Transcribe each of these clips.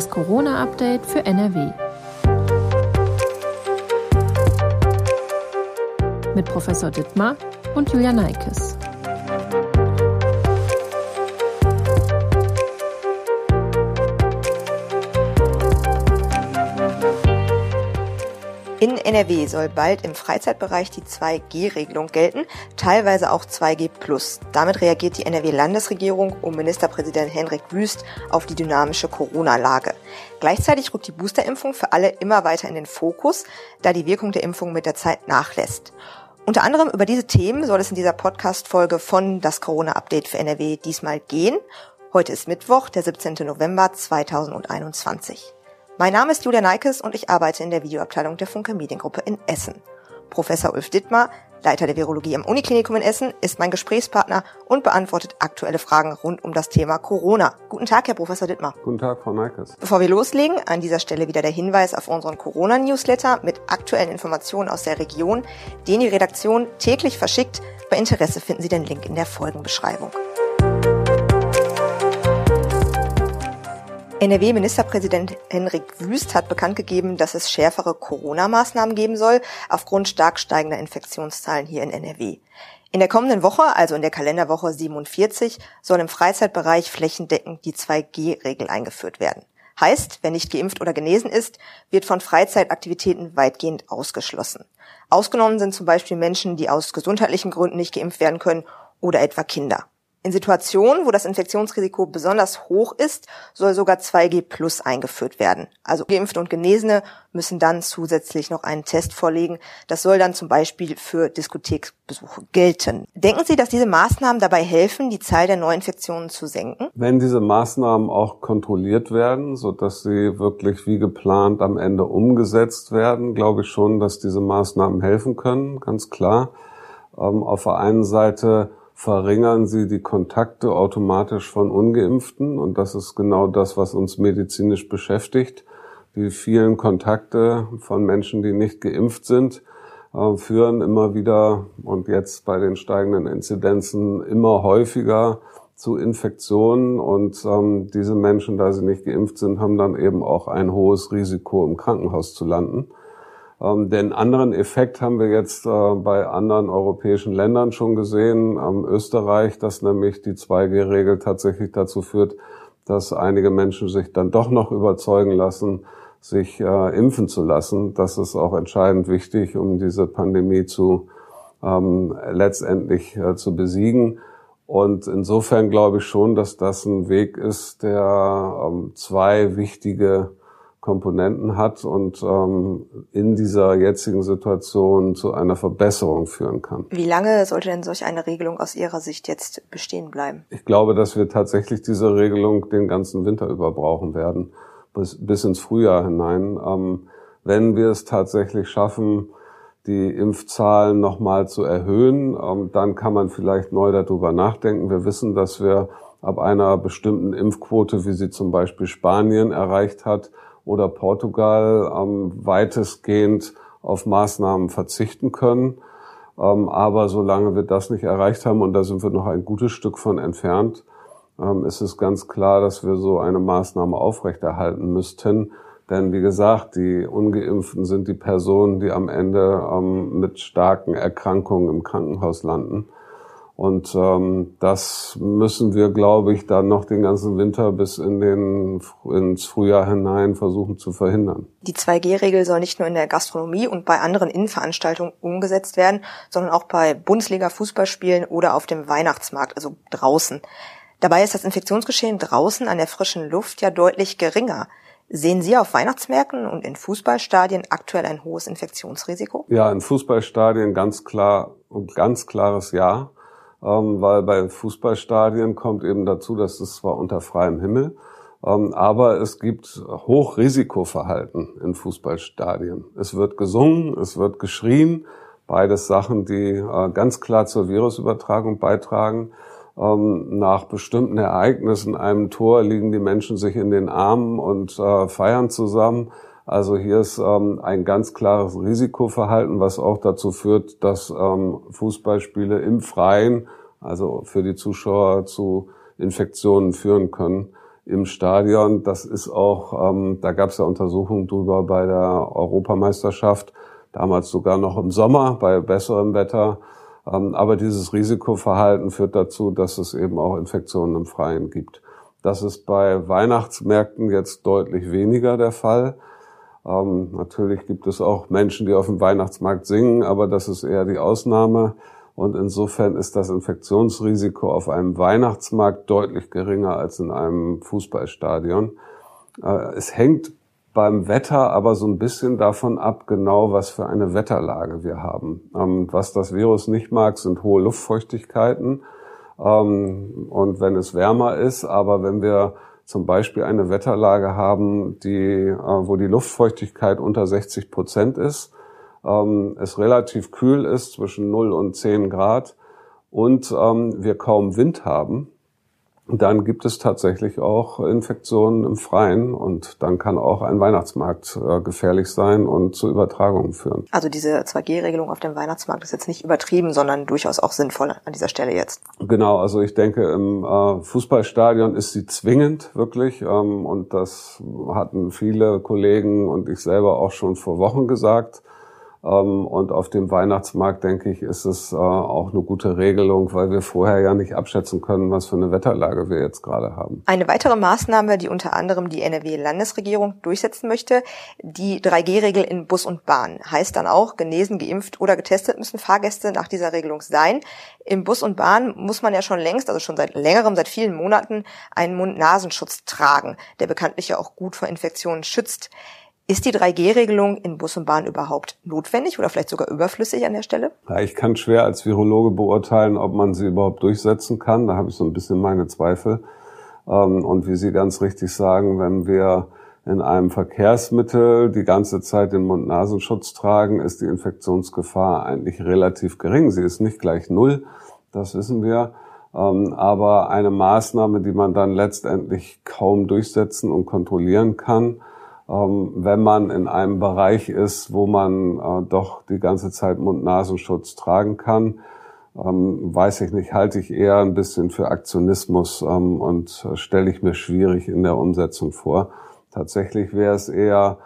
Das Corona-Update für NRW. Mit Professor Dittmar und Julia Neikes. In NRW soll bald im Freizeitbereich die 2G-Regelung gelten, teilweise auch 2G+. Damit reagiert die NRW-Landesregierung um Ministerpräsident Henrik Wüst auf die dynamische Corona-Lage. Gleichzeitig rückt die Boosterimpfung für alle immer weiter in den Fokus, da die Wirkung der Impfung mit der Zeit nachlässt. Unter anderem über diese Themen soll es in dieser Podcast-Folge von das Corona-Update für NRW diesmal gehen. Heute ist Mittwoch, der 17. November 2021. Mein Name ist Julia Neikes und ich arbeite in der Videoabteilung der Funke Mediengruppe in Essen. Professor Ulf Dittmar, Leiter der Virologie am Uniklinikum in Essen, ist mein Gesprächspartner und beantwortet aktuelle Fragen rund um das Thema Corona. Guten Tag, Herr Professor Dittmar. Guten Tag, Frau Neikes. Bevor wir loslegen, an dieser Stelle wieder der Hinweis auf unseren Corona-Newsletter mit aktuellen Informationen aus der Region, den die Redaktion täglich verschickt. Bei Interesse finden Sie den Link in der Folgenbeschreibung. NRW-Ministerpräsident Henrik Wüst hat bekannt gegeben, dass es schärfere Corona-Maßnahmen geben soll, aufgrund stark steigender Infektionszahlen hier in NRW. In der kommenden Woche, also in der Kalenderwoche 47, soll im Freizeitbereich flächendeckend die 2G-Regel eingeführt werden. Heißt, wer nicht geimpft oder genesen ist, wird von Freizeitaktivitäten weitgehend ausgeschlossen. Ausgenommen sind zum Beispiel Menschen, die aus gesundheitlichen Gründen nicht geimpft werden können oder etwa Kinder. In Situationen, wo das Infektionsrisiko besonders hoch ist, soll sogar 2G Plus eingeführt werden. Also Geimpfte und Genesene müssen dann zusätzlich noch einen Test vorlegen. Das soll dann zum Beispiel für Diskotheksbesuche gelten. Denken Sie, dass diese Maßnahmen dabei helfen, die Zahl der Neuinfektionen zu senken? Wenn diese Maßnahmen auch kontrolliert werden, so dass sie wirklich wie geplant am Ende umgesetzt werden, glaube ich schon, dass diese Maßnahmen helfen können, ganz klar. Ähm, auf der einen Seite verringern sie die Kontakte automatisch von ungeimpften. Und das ist genau das, was uns medizinisch beschäftigt. Die vielen Kontakte von Menschen, die nicht geimpft sind, äh, führen immer wieder und jetzt bei den steigenden Inzidenzen immer häufiger zu Infektionen. Und ähm, diese Menschen, da sie nicht geimpft sind, haben dann eben auch ein hohes Risiko, im Krankenhaus zu landen. Ähm, den anderen Effekt haben wir jetzt äh, bei anderen europäischen Ländern schon gesehen. Am Österreich, dass nämlich die 2G-Regel tatsächlich dazu führt, dass einige Menschen sich dann doch noch überzeugen lassen, sich äh, impfen zu lassen. Das ist auch entscheidend wichtig, um diese Pandemie zu ähm, letztendlich äh, zu besiegen. Und insofern glaube ich schon, dass das ein Weg ist, der ähm, zwei wichtige Komponenten hat und ähm, in dieser jetzigen Situation zu einer Verbesserung führen kann. Wie lange sollte denn solch eine Regelung aus Ihrer Sicht jetzt bestehen bleiben? Ich glaube, dass wir tatsächlich diese Regelung den ganzen Winter über brauchen werden, bis, bis ins Frühjahr hinein. Ähm, wenn wir es tatsächlich schaffen, die Impfzahlen nochmal zu erhöhen, ähm, dann kann man vielleicht neu darüber nachdenken. Wir wissen, dass wir ab einer bestimmten Impfquote, wie sie zum Beispiel Spanien erreicht hat, oder Portugal ähm, weitestgehend auf Maßnahmen verzichten können. Ähm, aber solange wir das nicht erreicht haben, und da sind wir noch ein gutes Stück von entfernt, ähm, ist es ganz klar, dass wir so eine Maßnahme aufrechterhalten müssten. Denn wie gesagt, die ungeimpften sind die Personen, die am Ende ähm, mit starken Erkrankungen im Krankenhaus landen. Und ähm, das müssen wir, glaube ich, dann noch den ganzen Winter bis in den, ins Frühjahr hinein versuchen zu verhindern. Die 2G-Regel soll nicht nur in der Gastronomie und bei anderen Innenveranstaltungen umgesetzt werden, sondern auch bei Bundesliga-Fußballspielen oder auf dem Weihnachtsmarkt, also draußen. Dabei ist das Infektionsgeschehen draußen an der frischen Luft ja deutlich geringer. Sehen Sie auf Weihnachtsmärkten und in Fußballstadien aktuell ein hohes Infektionsrisiko? Ja, in Fußballstadien ganz klar und ganz klares Ja ähm, weil bei Fußballstadien kommt eben dazu, dass es zwar unter freiem Himmel, ähm, aber es gibt Hochrisikoverhalten in Fußballstadien. Es wird gesungen, es wird geschrien, beides Sachen, die äh, ganz klar zur Virusübertragung beitragen. Ähm, nach bestimmten Ereignissen, einem Tor, liegen die Menschen sich in den Armen und äh, feiern zusammen. Also hier ist ähm, ein ganz klares Risikoverhalten, was auch dazu führt, dass ähm, Fußballspiele im Freien, also für die Zuschauer zu Infektionen führen können. im Stadion. Das ist auch, ähm, da gab es ja Untersuchungen drüber bei der Europameisterschaft, damals sogar noch im Sommer bei besserem Wetter. Ähm, aber dieses Risikoverhalten führt dazu, dass es eben auch Infektionen im Freien gibt. Das ist bei Weihnachtsmärkten jetzt deutlich weniger der Fall. Ähm, natürlich gibt es auch Menschen, die auf dem Weihnachtsmarkt singen, aber das ist eher die Ausnahme. Und insofern ist das Infektionsrisiko auf einem Weihnachtsmarkt deutlich geringer als in einem Fußballstadion. Äh, es hängt beim Wetter aber so ein bisschen davon ab, genau was für eine Wetterlage wir haben. Ähm, was das Virus nicht mag, sind hohe Luftfeuchtigkeiten. Ähm, und wenn es wärmer ist, aber wenn wir zum Beispiel eine Wetterlage haben, die, äh, wo die Luftfeuchtigkeit unter 60 Prozent ist, ähm, es relativ kühl ist, zwischen 0 und 10 Grad und wir kaum Wind haben, dann gibt es tatsächlich auch Infektionen im Freien und dann kann auch ein Weihnachtsmarkt äh, gefährlich sein und zu Übertragungen führen. Also diese 2G-Regelung auf dem Weihnachtsmarkt ist jetzt nicht übertrieben, sondern durchaus auch sinnvoll an dieser Stelle jetzt. Genau, also ich denke, im äh, Fußballstadion ist sie zwingend wirklich ähm, und das hatten viele Kollegen und ich selber auch schon vor Wochen gesagt. Ähm, und auf dem Weihnachtsmarkt, denke ich, ist es äh, auch eine gute Regelung, weil wir vorher ja nicht abschätzen können, was für eine Wetterlage wir jetzt gerade haben. Eine weitere Maßnahme, die unter anderem die NRW-Landesregierung durchsetzen möchte, die 3G-Regel in Bus und Bahn. Heißt dann auch, genesen, geimpft oder getestet müssen Fahrgäste nach dieser Regelung sein. Im Bus und Bahn muss man ja schon längst, also schon seit längerem, seit vielen Monaten, einen Mund-Nasenschutz tragen, der bekanntlich ja auch gut vor Infektionen schützt. Ist die 3G-Regelung in Bus und Bahn überhaupt notwendig oder vielleicht sogar überflüssig an der Stelle? Ja, ich kann schwer als Virologe beurteilen, ob man sie überhaupt durchsetzen kann. Da habe ich so ein bisschen meine Zweifel. Ähm, und wie Sie ganz richtig sagen, wenn wir in einem Verkehrsmittel die ganze Zeit den Mund-Nasenschutz tragen, ist die Infektionsgefahr eigentlich relativ gering. Sie ist nicht gleich null, das wissen wir. Ähm, aber eine Maßnahme, die man dann letztendlich kaum durchsetzen und kontrollieren kann, wenn man in einem Bereich ist, wo man äh, doch die ganze Zeit Mund-Nasenschutz tragen kann. Ähm, weiß ich nicht, halte ich eher ein bisschen für Aktionismus ähm, und äh, stelle ich mir schwierig in der Umsetzung vor. Tatsächlich wäre es eher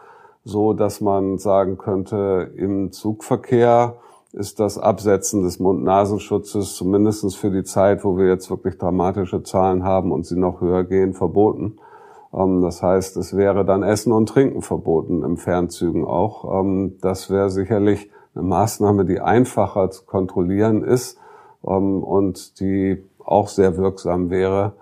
so, dass man sagen könnte, im Zugverkehr ist das Absetzen des Mund-Nasenschutzes zumindestens für die Zeit, wo wir jetzt wirklich dramatische Zahlen haben und sie noch höher gehen, verboten. Ähm, das heißt, es wäre dann Essen und Trinken verboten im Fernzügen auch. Ähm, das wäre sicherlich eine Maßnahme, die einfacher zu kontrollieren ist ähm, und die auch sehr wirksam wäre.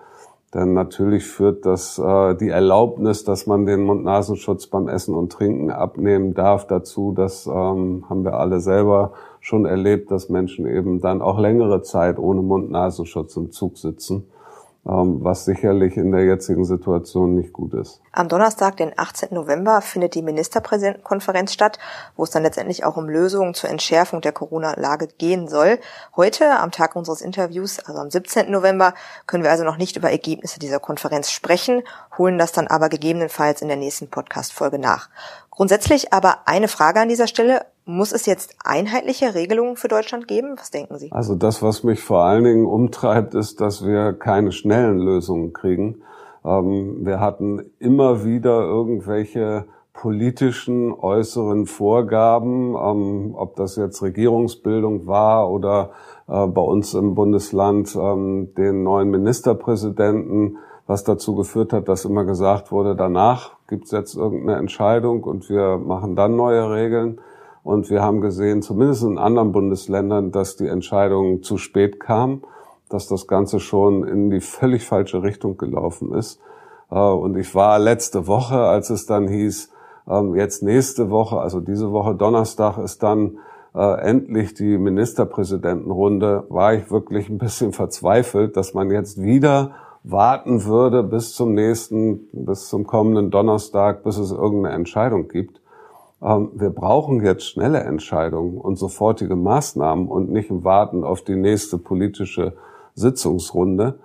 Denn natürlich führt das äh, die Erlaubnis, dass man den Mund-Nasenschutz beim Essen und Trinken abnehmen darf, dazu. Das haben wir alle selber schon erlebt, dass Menschen eben dann auch längere Zeit ohne Mund-Nasenschutz im Zug sitzen. Ähm, was sicherlich in der jetzigen Situation nicht gut ist. Am Donnerstag, den 18. November, findet die Ministerpräsidentenkonferenz statt, wo es dann letztendlich auch um Lösungen zur Entschärfung der Corona-Lage gehen soll. Heute, am Tag unseres Interviews, also am 17. November, können wir also noch nicht über Ergebnisse dieser Konferenz sprechen, holen das dann aber gegebenenfalls in der nächsten Podcast-Folge nach. Grundsätzlich aber eine Frage an dieser Stelle. Muss es jetzt einheitliche Regelungen für Deutschland geben? Was denken Sie? Also das, was mich vor allen Dingen umtreibt, ist, dass wir keine schnellen Lösungen kriegen. Ähm, wir hatten immer wieder irgendwelche politischen äußeren Vorgaben, ähm, ob das jetzt Regierungsbildung war oder äh, bei uns im Bundesland ähm, den neuen Ministerpräsidenten, was dazu geführt hat, dass immer gesagt wurde, danach gibt es jetzt irgendeine Entscheidung und wir machen dann neue Regeln. Und wir haben gesehen, zumindest in anderen Bundesländern, dass die Entscheidung zu spät kam, dass das Ganze schon in die völlig falsche Richtung gelaufen ist. Äh, und ich war letzte Woche, als es dann hieß, ähm, jetzt nächste Woche, also diese Woche Donnerstag ist dann äh, endlich die Ministerpräsidentenrunde, war ich wirklich ein bisschen verzweifelt, dass man jetzt wieder warten würde bis zum nächsten, bis zum kommenden Donnerstag, bis es irgendeine Entscheidung gibt. Ähm, wir brauchen jetzt schnelle Entscheidungen und sofortige Maßnahmen und nicht Warten auf die nächste politische Sitzungsrunde.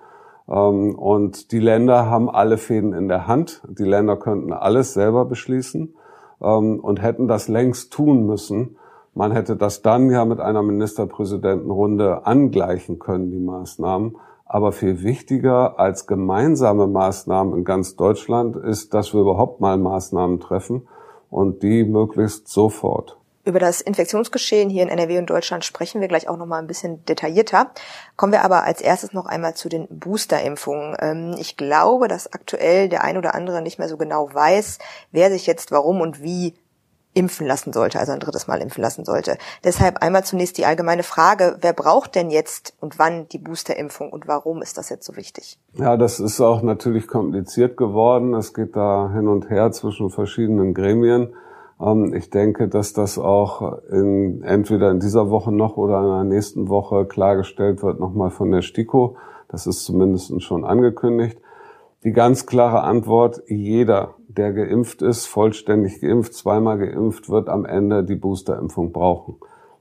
Ähm, und die Länder haben alle Fäden in der Hand. Die Länder könnten alles selber beschließen ähm, und hätten das längst tun müssen. Man hätte das dann ja mit einer Ministerpräsidentenrunde angleichen können, die Maßnahmen. Aber viel wichtiger als gemeinsame Maßnahmen in ganz Deutschland ist, dass wir überhaupt mal Maßnahmen treffen und die möglichst sofort. Über das Infektionsgeschehen hier in NRW und Deutschland sprechen wir gleich auch noch mal ein bisschen detaillierter. Kommen wir aber als erstes noch einmal zu den Boosterimpfungen. Ähm, ich glaube, dass aktuell der ein oder andere nicht mehr so genau weiß, wer sich jetzt warum und wie impfen lassen sollte, also ein drittes Mal impfen lassen sollte. Deshalb einmal zunächst die allgemeine Frage, wer braucht denn jetzt und wann die Boosterimpfung und warum ist das jetzt so wichtig? Ja, das ist auch natürlich kompliziert geworden. Es geht da hin und her zwischen verschiedenen Gremien. Ähm, ich denke, dass das auch in, entweder in dieser Woche noch oder in der nächsten Woche klargestellt wird, nochmal von der STIKO. Das ist zumindest schon angekündigt. Die ganz klare Antwort, jeder der geimpft ist, vollständig geimpft, zweimal geimpft, wird am Ende die Boosterimpfung brauchen.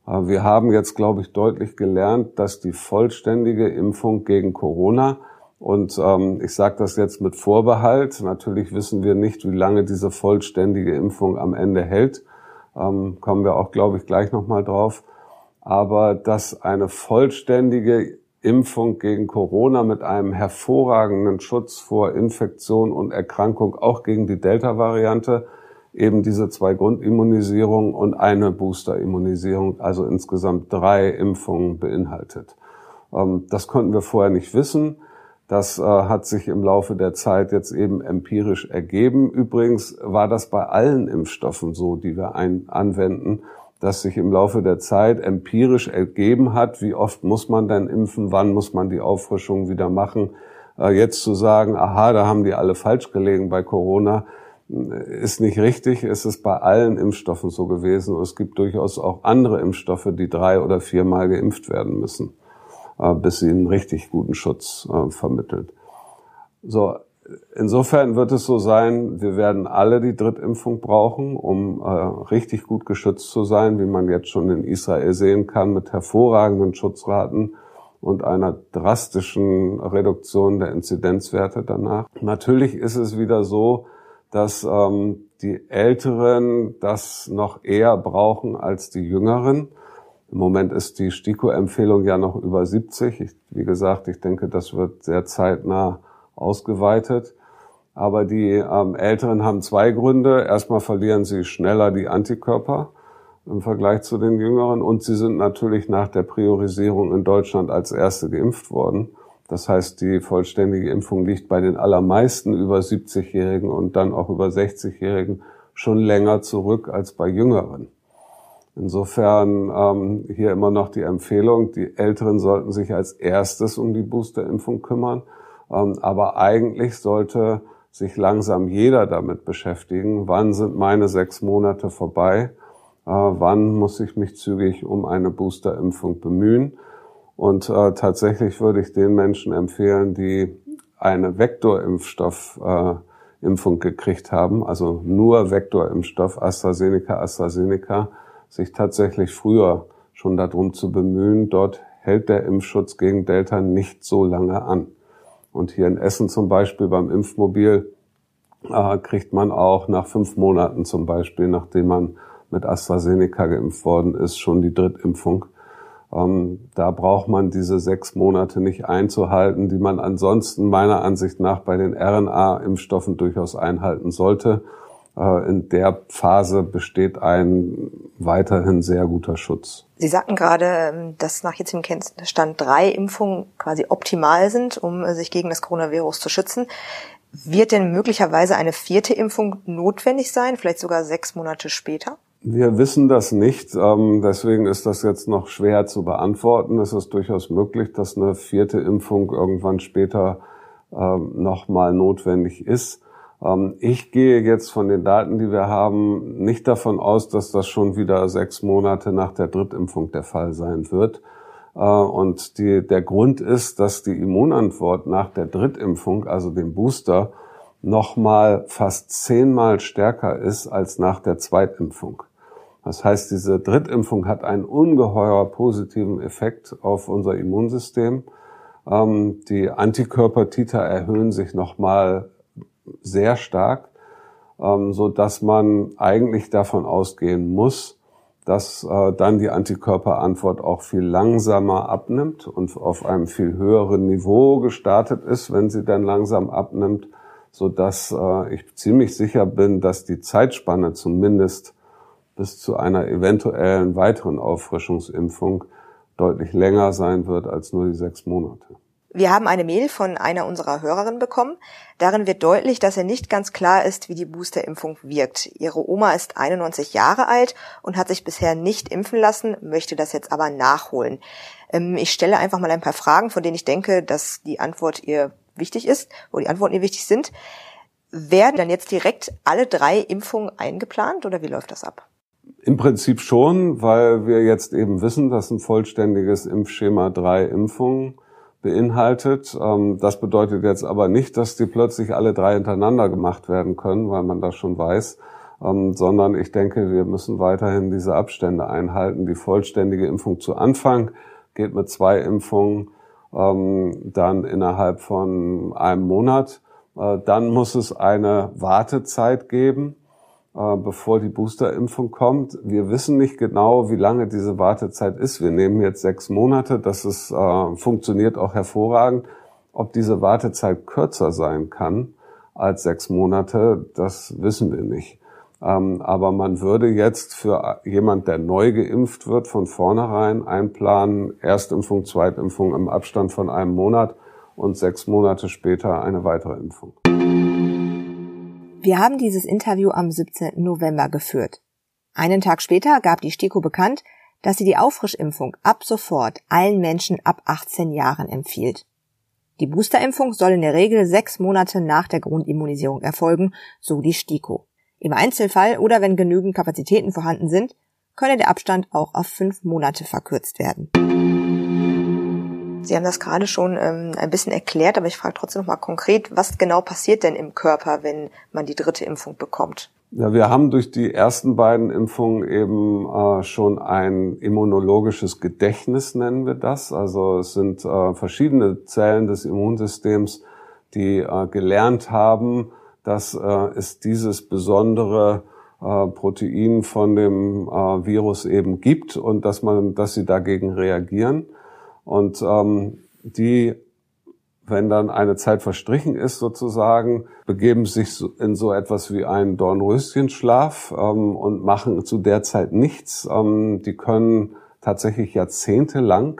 Wir haben jetzt, glaube ich, deutlich gelernt, dass die vollständige Impfung gegen Corona und ähm, ich sage das jetzt mit Vorbehalt. Natürlich wissen wir nicht, wie lange diese vollständige Impfung am Ende hält. Ähm, kommen wir auch, glaube ich, gleich nochmal drauf. Aber dass eine vollständige Impfung gegen Corona mit einem hervorragenden Schutz vor Infektion und Erkrankung, auch gegen die Delta-Variante, eben diese zwei Grundimmunisierungen und eine Booster-Immunisierung, also insgesamt drei Impfungen beinhaltet. Ähm, das konnten wir vorher nicht wissen. Das äh, hat sich im Laufe der Zeit jetzt eben empirisch ergeben. Übrigens war das bei allen Impfstoffen so, die wir anwenden das sich im Laufe der Zeit empirisch ergeben hat. Wie oft muss man denn impfen? Wann muss man die Auffrischung wieder machen? Äh, jetzt zu sagen, aha, da haben die alle falsch gelegen bei Corona, äh, ist nicht richtig. Es ist bei allen Impfstoffen so gewesen. Und es gibt durchaus auch andere Impfstoffe, die drei oder viermal geimpft werden müssen, äh, bis sie einen richtig guten Schutz vermittelt. So, Insofern wird es so sein, wir werden alle die Drittimpfung brauchen, um äh, richtig gut geschützt zu sein, wie man jetzt schon in Israel sehen kann, mit hervorragenden Schutzraten und einer drastischen Reduktion der Inzidenzwerte danach. Natürlich ist es wieder so, dass ähm, die Älteren das noch eher brauchen als die Jüngeren. Im Moment ist die STIKO-Empfehlung ja noch über 70. Ich, wie gesagt, ich denke, das wird sehr zeitnah ausgeweitet. Aber die ähm, Älteren haben zwei Gründe. Erstmal verlieren sie schneller die Antikörper im Vergleich zu den Jüngeren und sie sind natürlich nach der Priorisierung in Deutschland als Erste geimpft worden. Das heißt, die vollständige Impfung liegt bei den allermeisten über 70-Jährigen und dann auch über 60-Jährigen schon länger zurück als bei Jüngeren. Insofern ähm, hier immer noch die Empfehlung, die Älteren sollten sich als erstes um die Boosterimpfung kümmern. Ähm, aber eigentlich sollte sich langsam jeder damit beschäftigen, wann sind meine sechs Monate vorbei, äh, wann muss ich mich zügig um eine Boosterimpfung bemühen. Und äh, tatsächlich würde ich den Menschen empfehlen, die eine Vektorimpfstoffimpfung äh, gekriegt haben, also nur Vektorimpfstoff AstraZeneca, AstraZeneca, sich tatsächlich früher schon darum zu bemühen. Dort hält der Impfschutz gegen Delta nicht so lange an. Und hier in Essen zum Beispiel beim Impfmobil äh, kriegt man auch nach fünf Monaten zum Beispiel, nachdem man mit AstraZeneca geimpft worden ist, schon die Drittimpfung. Ähm, da braucht man diese sechs Monate nicht einzuhalten, die man ansonsten meiner Ansicht nach bei den RNA-Impfstoffen durchaus einhalten sollte. Äh, in der Phase besteht ein weiterhin sehr guter Schutz. Sie sagten gerade, ähm, dass nach jetzigem Kenntnisstand drei Impfungen quasi optimal sind, um sich gegen das Coronavirus zu schützen. Wird denn möglicherweise eine vierte Impfung notwendig sein, vielleicht sogar sechs Monate später? Wir wissen das nicht, ähm, deswegen ist das jetzt noch schwer zu beantworten. Es ist durchaus möglich, dass eine vierte Impfung irgendwann später ähm, nochmal notwendig ist. Ähm, ich gehe jetzt von den Daten, die wir haben, nicht davon aus, dass das schon wieder sechs Monate nach der Drittimpfung der Fall sein wird. Äh, und die, der Grund ist, dass die Immunantwort nach der Drittimpfung, also dem Booster, nochmal fast zehnmal stärker ist als nach der Zweitimpfung. Das heißt, diese Drittimpfung hat einen ungeheuer positiven Effekt auf unser Immunsystem. Ähm, die Antikörpertiter erhöhen sich nochmal sehr stark, ähm, so dass man eigentlich davon ausgehen muss, dass äh, dann die Antikörperantwort auch viel langsamer abnimmt und auf einem viel höheren Niveau gestartet ist, wenn sie dann langsam abnimmt, so dass äh, ich ziemlich sicher bin, dass die Zeitspanne zumindest bis zu einer eventuellen weiteren Auffrischungsimpfung deutlich länger sein wird als nur die sechs Monate. Wir haben eine Mail von einer unserer Hörerinnen bekommen. Darin wird deutlich, dass er nicht ganz klar ist, wie die Boosterimpfung wirkt. Ihre Oma ist 91 Jahre alt und hat sich bisher nicht impfen lassen, möchte das jetzt aber nachholen. Ähm, ich stelle einfach mal ein paar Fragen, von denen ich denke, dass die Antwort ihr wichtig ist, wo die Antworten ihr wichtig sind. Werden dann jetzt direkt alle drei Impfungen eingeplant oder wie läuft das ab? Im Prinzip schon, weil wir jetzt eben wissen, dass ein vollständiges Impfschema drei Impfungen beinhaltet. Ähm, das bedeutet jetzt aber nicht, dass die plötzlich alle drei hintereinander gemacht werden können, weil man das schon weiß, ähm, sondern ich denke, wir müssen weiterhin diese Abstände einhalten. Die vollständige Impfung zu Anfang geht mit zwei Impfungen ähm, dann innerhalb von einem Monat. Äh, dann muss es eine Wartezeit geben bevor die Boosterimpfung kommt. Wir wissen nicht genau, wie lange diese Wartezeit ist. Wir nehmen jetzt sechs Monate. Das ist, äh, funktioniert auch hervorragend. Ob diese Wartezeit kürzer sein kann als sechs Monate, das wissen wir nicht. Ähm, aber man würde jetzt für jemand, der neu geimpft wird, von vornherein einplanen, Erstimpfung, Zweitimpfung im Abstand von einem Monat und sechs Monate später eine weitere Impfung. Wir haben dieses Interview am 17. November geführt. Einen Tag später gab die STIKO bekannt, dass sie die Auffrischimpfung ab sofort allen Menschen ab 18 Jahren empfiehlt. Die Boosterimpfung soll in der Regel sechs Monate nach der Grundimmunisierung erfolgen, so die STIKO. Im Einzelfall oder wenn genügend Kapazitäten vorhanden sind, könne der Abstand auch auf fünf Monate verkürzt werden. Sie haben das gerade schon ähm, ein bisschen erklärt, aber ich frage trotzdem noch mal konkret, was genau passiert denn im Körper, wenn man die dritte Impfung bekommt? Ja, wir haben durch die ersten beiden Impfungen eben äh, schon ein immunologisches Gedächtnis, nennen wir das. Also es sind äh, verschiedene Zellen des Immunsystems, die äh, gelernt haben, dass äh, es dieses besondere äh, Protein von dem äh, Virus eben gibt und dass man, dass sie dagegen reagieren. Und ähm, die, wenn dann eine Zeit verstrichen ist sozusagen, begeben sich in so etwas wie einen Dornröschenschlaf ähm, und machen zu der Zeit nichts. Ähm, die können tatsächlich jahrzehntelang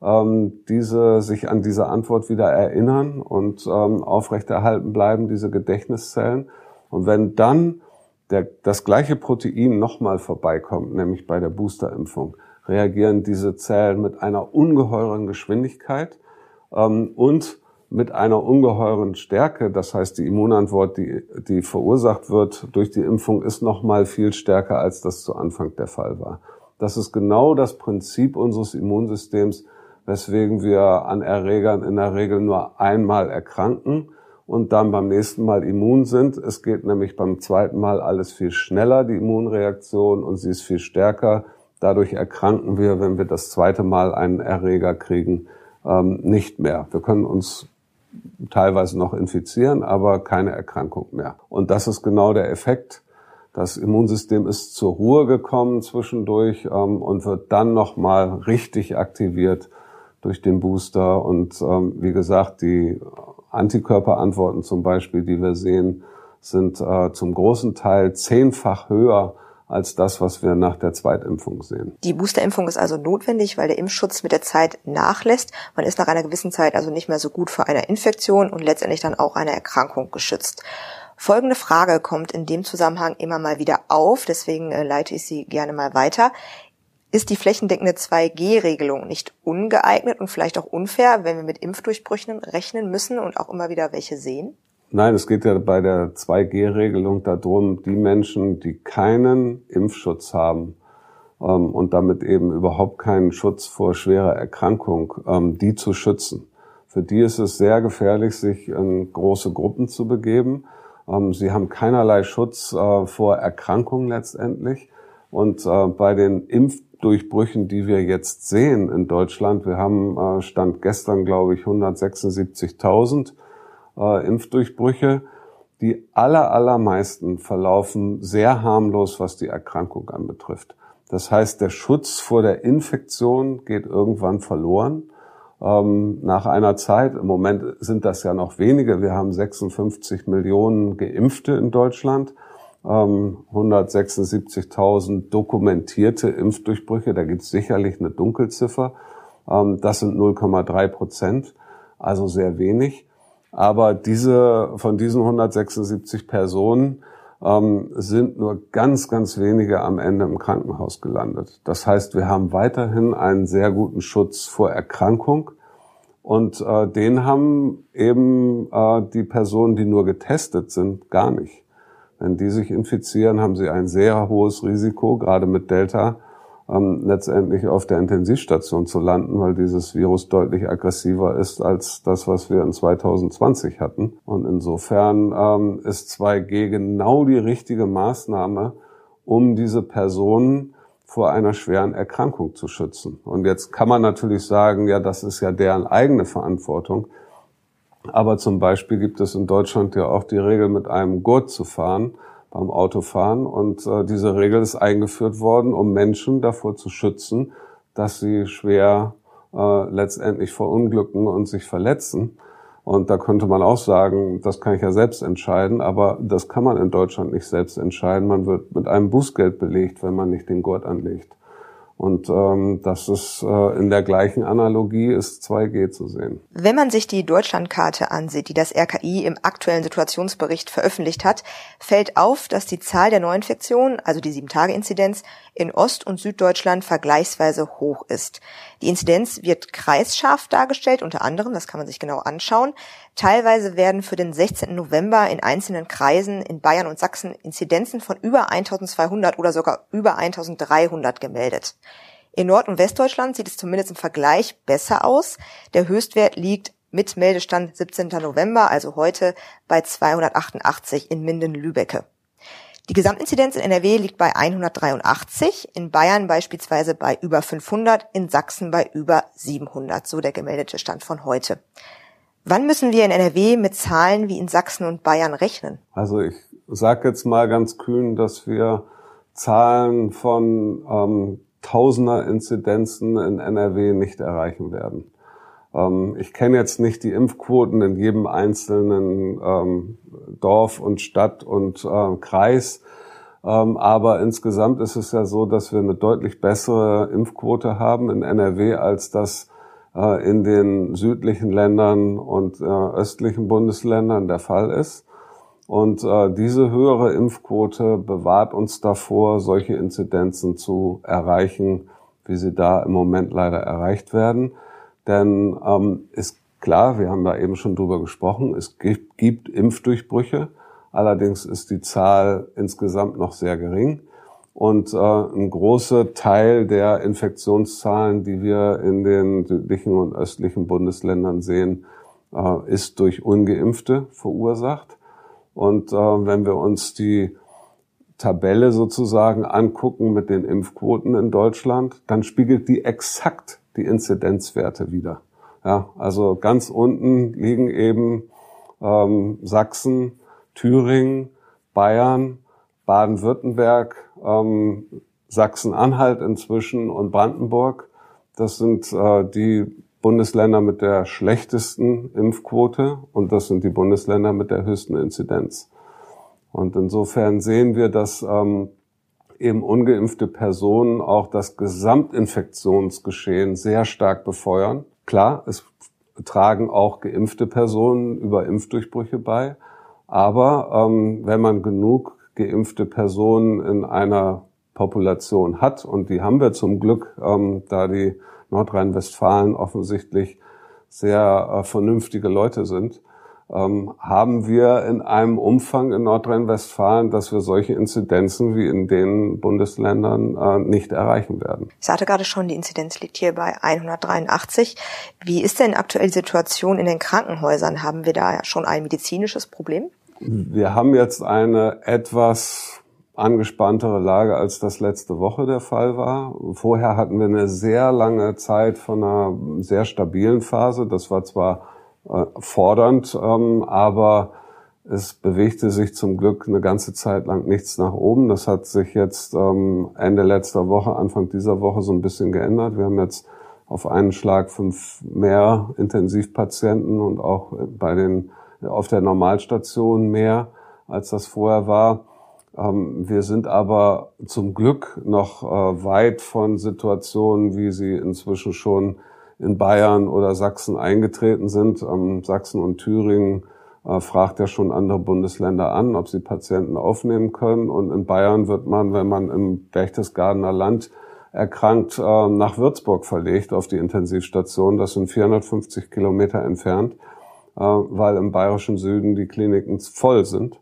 ähm, diese sich an diese Antwort wieder erinnern und ähm, aufrechterhalten bleiben, diese Gedächtniszellen. Und wenn dann der, das gleiche Protein nochmal vorbeikommt, nämlich bei der Boosterimpfung, reagieren diese Zellen mit einer ungeheuren Geschwindigkeit ähm, und mit einer ungeheuren Stärke. Das heißt, die Immunantwort, die, die verursacht wird durch die Impfung, ist noch mal viel stärker, als das zu Anfang der Fall war. Das ist genau das Prinzip unseres Immunsystems, weswegen wir an Erregern in der Regel nur einmal erkranken und dann beim nächsten Mal immun sind. Es geht nämlich beim zweiten Mal alles viel schneller, die Immunreaktion, und sie ist viel stärker Dadurch erkranken wir, wenn wir das zweite Mal einen Erreger kriegen, ähm, nicht mehr. Wir können uns teilweise noch infizieren, aber keine Erkrankung mehr. Und das ist genau der Effekt. Das Immunsystem ist zur Ruhe gekommen zwischendurch ähm, und wird dann nochmal richtig aktiviert durch den Booster. Und ähm, wie gesagt, die Antikörperantworten zum Beispiel, die wir sehen, sind äh, zum großen Teil zehnfach höher als das, was wir nach der Zweitimpfung sehen. Die Boosterimpfung ist also notwendig, weil der Impfschutz mit der Zeit nachlässt. Man ist nach einer gewissen Zeit also nicht mehr so gut vor einer Infektion und letztendlich dann auch einer Erkrankung geschützt. Folgende Frage kommt in dem Zusammenhang immer mal wieder auf, deswegen äh, leite ich sie gerne mal weiter. Ist die flächendeckende 2G-Regelung nicht ungeeignet und vielleicht auch unfair, wenn wir mit Impfdurchbrüchen rechnen müssen und auch immer wieder welche sehen? Nein, es geht ja bei der 2G-Regelung darum, die Menschen, die keinen Impfschutz haben ähm, und damit eben überhaupt keinen Schutz vor schwerer Erkrankung, ähm, die zu schützen. Für die ist es sehr gefährlich, sich in große Gruppen zu begeben. Ähm, sie haben keinerlei Schutz äh, vor Erkrankungen letztendlich. Und äh, bei den Impfdurchbrüchen, die wir jetzt sehen in Deutschland, wir haben äh, Stand gestern, glaube ich, 176.000 äh, Impfdurchbrüche. Die aller, allermeisten verlaufen sehr harmlos, was die Erkrankung anbetrifft. Das heißt, der Schutz vor der Infektion geht irgendwann verloren. Ähm, nach einer Zeit, im Moment sind das ja noch wenige, wir haben 56 Millionen Geimpfte in Deutschland, 176.000 ähm, dokumentierte Impfdurchbrüche, da gibt es sicherlich eine Dunkelziffer. Ähm, das sind 0,3 Prozent, also sehr wenig. Aber diese, von diesen 176 Personen ähm, sind nur ganz, ganz wenige am Ende im Krankenhaus gelandet. Das heißt, wir haben weiterhin einen sehr guten Schutz vor Erkrankung. Und äh, den haben eben äh, die Personen, die nur getestet sind, gar nicht. Wenn die sich infizieren, haben sie ein sehr hohes Risiko, gerade mit Delta, ähm, letztendlich auf der Intensivstation zu landen, weil dieses Virus deutlich aggressiver ist als das, was wir in 2020 hatten. Und insofern ähm, ist 2G genau die richtige Maßnahme, um diese Personen vor einer schweren Erkrankung zu schützen. Und jetzt kann man natürlich sagen, ja, das ist ja deren eigene Verantwortung. Aber zum Beispiel gibt es in Deutschland ja auch die Regel, mit einem Gurt zu fahren beim Autofahren. Und äh, diese Regel ist eingeführt worden, um Menschen davor zu schützen, dass sie schwer äh, letztendlich verunglücken und sich verletzen. Und da könnte man auch sagen, das kann ich ja selbst entscheiden, aber das kann man in Deutschland nicht selbst entscheiden. Man wird mit einem Bußgeld belegt, wenn man nicht den Gurt anlegt. Und ähm, das ist äh, in der gleichen Analogie ist 2G zu sehen. Wenn man sich die Deutschlandkarte ansieht, die das RKI im aktuellen Situationsbericht veröffentlicht hat, fällt auf, dass die Zahl der Neuinfektionen, also die 7-Tage-Inzidenz, in Ost- und Süddeutschland vergleichsweise hoch ist. Die Inzidenz wird kreisscharf dargestellt, unter anderem, das kann man sich genau anschauen. Teilweise werden für den 16. November in einzelnen Kreisen in Bayern und Sachsen Inzidenzen von über 1200 oder sogar über 1300 gemeldet. In Nord- und Westdeutschland sieht es zumindest im Vergleich besser aus. Der Höchstwert liegt mit Meldestand 17. November, also heute, bei 288 in Minden-Lübecke. Die Gesamtinzidenz in NRW liegt bei 183, in Bayern beispielsweise bei über 500, in Sachsen bei über 700, so der gemeldete Stand von heute. Wann müssen wir in NRW mit Zahlen wie in Sachsen und Bayern rechnen? Also ich sage jetzt mal ganz kühn, dass wir Zahlen von ähm, Tausender Inzidenzen in NRW nicht erreichen werden. Ähm, ich kenne jetzt nicht die Impfquoten in jedem einzelnen ähm, Dorf und Stadt und äh, Kreis. Ähm, aber insgesamt ist es ja so, dass wir eine deutlich bessere Impfquote haben in NRW, als das äh, in den südlichen Ländern und äh, östlichen Bundesländern der Fall ist. Und äh, diese höhere Impfquote bewahrt uns davor, solche Inzidenzen zu erreichen, wie sie da im Moment leider erreicht werden. Denn ähm, ist klar, wir haben da eben schon drüber gesprochen, es gibt, gibt Impfdurchbrüche. Allerdings ist die Zahl insgesamt noch sehr gering. Und äh, ein großer Teil der Infektionszahlen, die wir in den südlichen und östlichen Bundesländern sehen, äh, ist durch ungeimpfte verursacht. Und äh, wenn wir uns die Tabelle sozusagen angucken mit den Impfquoten in Deutschland, dann spiegelt die exakt die Inzidenzwerte wieder. Ja, also ganz unten liegen eben ähm, Sachsen, Thüringen, Bayern, Baden-Württemberg, ähm, Sachsen-Anhalt inzwischen und Brandenburg. Das sind äh, die Bundesländer mit der schlechtesten Impfquote und das sind die Bundesländer mit der höchsten Inzidenz. Und insofern sehen wir, dass ähm, eben ungeimpfte Personen auch das Gesamtinfektionsgeschehen sehr stark befeuern. Klar, es tragen auch geimpfte Personen über Impfdurchbrüche bei. Aber ähm, wenn man genug geimpfte Personen in einer Population hat, und die haben wir zum Glück, ähm, da die Nordrhein-Westfalen offensichtlich sehr äh, vernünftige Leute sind, ähm, haben wir in einem Umfang in Nordrhein-Westfalen, dass wir solche Inzidenzen wie in den Bundesländern äh, nicht erreichen werden. Ich sagte gerade schon, die Inzidenz liegt hier bei 183. Wie ist denn aktuell die Situation in den Krankenhäusern? Haben wir da schon ein medizinisches Problem? Wir haben jetzt eine etwas angespanntere Lage, als das letzte Woche der Fall war. Vorher hatten wir eine sehr lange Zeit von einer sehr stabilen Phase. Das war zwar äh, fordernd, ähm, aber Es bewegte sich zum Glück eine ganze Zeit lang nichts nach oben. Das hat sich jetzt ähm, Ende letzter Woche, Anfang dieser Woche so ein bisschen geändert. Wir haben jetzt auf einen Schlag fünf mehr Intensivpatienten und auch bei den auf der Normalstation mehr, als das vorher war. Ähm, wir sind aber zum Glück noch äh, weit von Situationen, wie sie inzwischen schon in Bayern oder Sachsen eingetreten sind. Ähm, Sachsen und Thüringen äh, fragt ja schon andere Bundesländer an, ob sie Patienten aufnehmen können. Und in Bayern wird man, wenn man im Berchtesgadener Land erkrankt, äh, nach Würzburg verlegt auf die Intensivstation. Das sind 450 Kilometer entfernt, äh, weil im bayerischen Süden die Kliniken voll sind.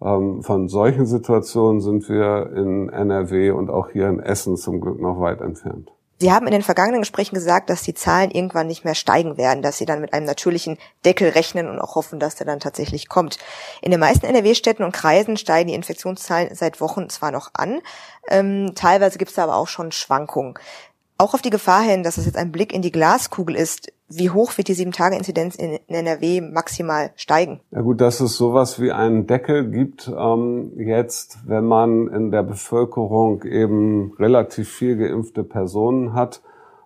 Ähm, von solchen Situationen sind wir in NRW und auch hier in Essen zum Glück noch weit entfernt. Sie haben in den vergangenen Gesprächen gesagt, dass die Zahlen irgendwann nicht mehr steigen werden, dass Sie dann mit einem natürlichen Deckel rechnen und auch hoffen, dass der dann tatsächlich kommt. In den meisten NRW-Städten und Kreisen steigen die Infektionszahlen seit Wochen zwar noch an, ähm, teilweise gibt es aber auch schon Schwankungen. Auch auf die Gefahr hin, dass es jetzt ein Blick in die Glaskugel ist, wie hoch wird die 7-Tage-Inzidenz in NRW maximal steigen? Ja gut, dass es sowas wie einen Deckel gibt, ähm, jetzt, wenn man in der Bevölkerung eben relativ viel geimpfte Personen hat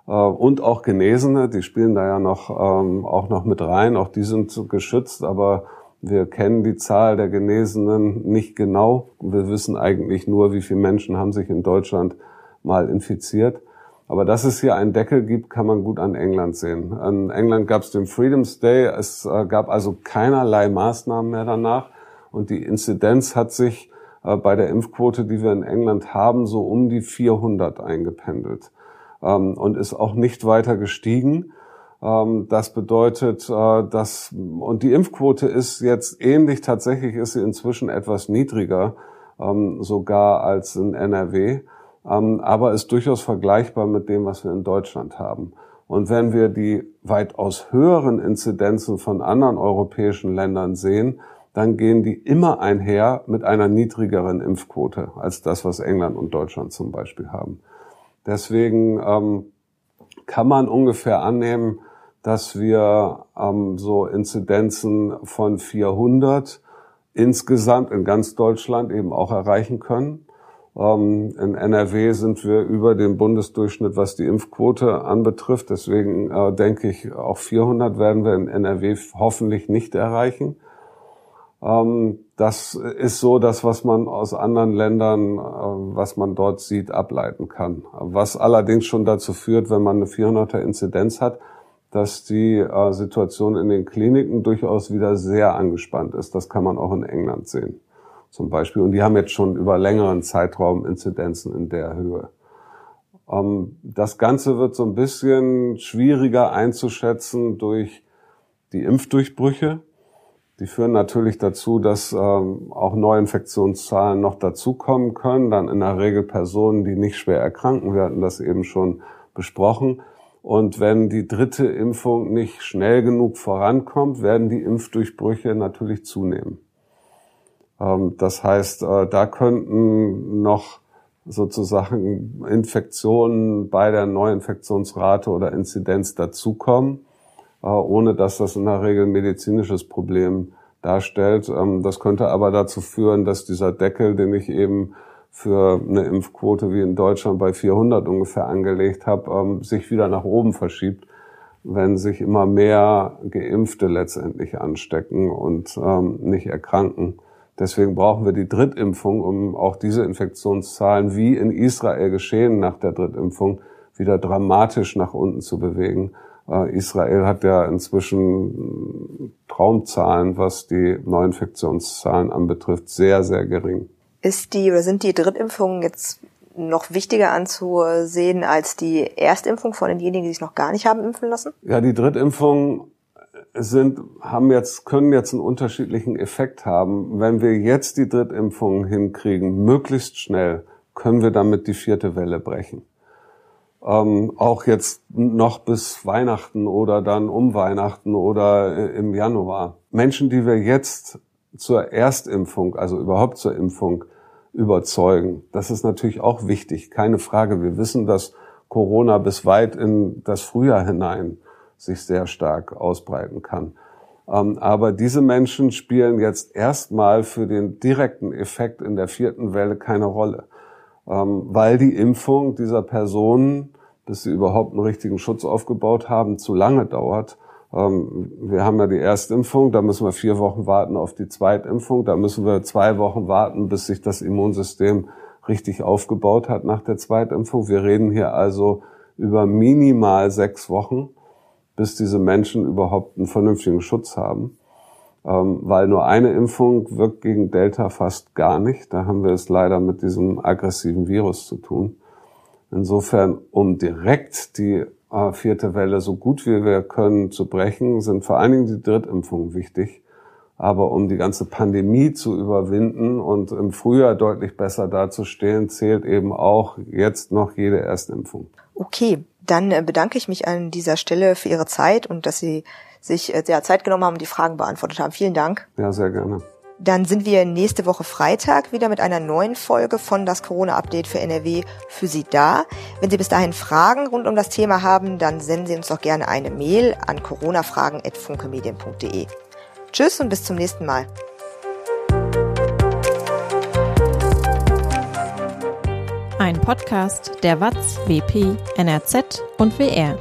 äh, und auch Genesene, die spielen da ja noch ähm, auch noch mit rein, auch die sind geschützt, aber wir kennen die Zahl der Genesenen nicht genau. Wir wissen eigentlich nur, wie viele Menschen haben sich in Deutschland mal infiziert. Aber dass es hier einen Deckel gibt, kann man gut an England sehen. In England gab es den Freedom's Day. Es äh, gab also keinerlei Maßnahmen mehr danach. Und die Inzidenz hat sich äh, bei der Impfquote, die wir in England haben, so um die 400 eingependelt ähm, und ist auch nicht weiter gestiegen. Ähm, das bedeutet, äh, dass, und die Impfquote ist jetzt ähnlich, tatsächlich ist sie inzwischen etwas niedriger, ähm, sogar als in NRW. Ähm, aber ist durchaus vergleichbar mit dem, was wir in Deutschland haben. Und wenn wir die weitaus höheren Inzidenzen von anderen europäischen Ländern sehen, dann gehen die immer einher mit einer niedrigeren Impfquote als das, was England und Deutschland zum Beispiel haben. Deswegen ähm, kann man ungefähr annehmen, dass wir ähm, so Inzidenzen von 400 insgesamt in ganz Deutschland eben auch erreichen können. Ähm, in NRW sind wir über dem Bundesdurchschnitt, was die Impfquote anbetrifft. Deswegen äh, denke ich, auch 400 werden wir in NRW hoffentlich nicht erreichen. Ähm, das ist so das, was man aus anderen Ländern, äh, was man dort sieht, ableiten kann. Was allerdings schon dazu führt, wenn man eine 400er Inzidenz hat, dass die äh, Situation in den Kliniken durchaus wieder sehr angespannt ist. Das kann man auch in England sehen zum Beispiel. Und die haben jetzt schon über längeren Zeitraum Inzidenzen in der Höhe. Ähm, das Ganze wird so ein bisschen schwieriger einzuschätzen durch die Impfdurchbrüche. Die führen natürlich dazu, dass ähm, auch Neuinfektionszahlen noch dazukommen können. Dann in der Regel Personen, die nicht schwer erkranken. Wir hatten das eben schon besprochen. Und wenn die dritte Impfung nicht schnell genug vorankommt, werden die Impfdurchbrüche natürlich zunehmen. Ähm, das heißt, äh, da könnten noch sozusagen Infektionen bei der Neuinfektionsrate oder Inzidenz dazukommen, äh, ohne dass das in der Regel ein medizinisches Problem darstellt. Ähm, das könnte aber dazu führen, dass dieser Deckel, den ich eben für eine Impfquote wie in Deutschland bei 400 ungefähr angelegt habe, ähm, sich wieder nach oben verschiebt, wenn sich immer mehr Geimpfte letztendlich anstecken und nicht erkranken. Deswegen brauchen wir die Drittimpfung, um auch diese Infektionszahlen wie in Israel geschehen nach der Drittimpfung wieder dramatisch nach unten zu bewegen. Äh, Israel hat ja inzwischen Traumzahlen, was die Neuinfektionszahlen anbetrifft, sehr, sehr gering. Ist die oder sind die Drittimpfungen jetzt noch wichtiger anzusehen als die Erstimpfung von denjenigen, die sich noch gar nicht haben impfen lassen? Ja, die Drittimpfung sind, haben jetzt, können jetzt einen unterschiedlichen Effekt haben. Wenn wir jetzt die Drittimpfung hinkriegen, möglichst schnell, können wir damit die vierte Welle brechen. Ähm, auch jetzt noch bis Weihnachten oder dann um Weihnachten oder äh, im Januar. Menschen, die wir jetzt zur Erstimpfung, also überhaupt zur Impfung überzeugen, das ist natürlich auch wichtig, keine Frage. Wir wissen, dass Corona bis weit in das Frühjahr hinein sich sehr stark ausbreiten kann. Ähm, aber diese Menschen spielen jetzt erstmal für den direkten Effekt in der vierten Welle keine Rolle, ähm, weil die Impfung dieser Personen, bis sie überhaupt einen richtigen Schutz aufgebaut haben, zu lange dauert. Ähm, wir haben ja die Erstimpfung, da müssen wir vier Wochen warten auf die Zweitimpfung, da müssen wir zwei Wochen warten, bis sich das Immunsystem richtig aufgebaut hat nach der Zweitimpfung. Wir reden hier also über minimal sechs Wochen bis diese Menschen überhaupt einen vernünftigen Schutz haben. Ähm, weil nur eine Impfung wirkt gegen Delta fast gar nicht. Da haben wir es leider mit diesem aggressiven Virus zu tun. Insofern, um direkt die äh, vierte Welle so gut wie wir können zu brechen, sind vor allen Dingen die Drittimpfungen wichtig. Aber um die ganze Pandemie zu überwinden und im Frühjahr deutlich besser dazustehen, zählt eben auch jetzt noch jede Erstimpfung. Okay, dann äh, bedanke ich mich an dieser Stelle für Ihre Zeit und dass Sie sich äh, sehr Zeit genommen haben und die Fragen beantwortet haben. Vielen Dank. Ja, sehr gerne. Dann sind wir nächste Woche Freitag wieder mit einer neuen Folge von das Corona-Update für NRW für Sie da. Wenn Sie bis dahin Fragen rund um das Thema haben, dann senden Sie uns doch gerne eine Mail an coronafragen.funkemedien.de. Tschüss und bis zum nächsten Mal. Ein Podcast der WAZ, WP, NRZ und WR.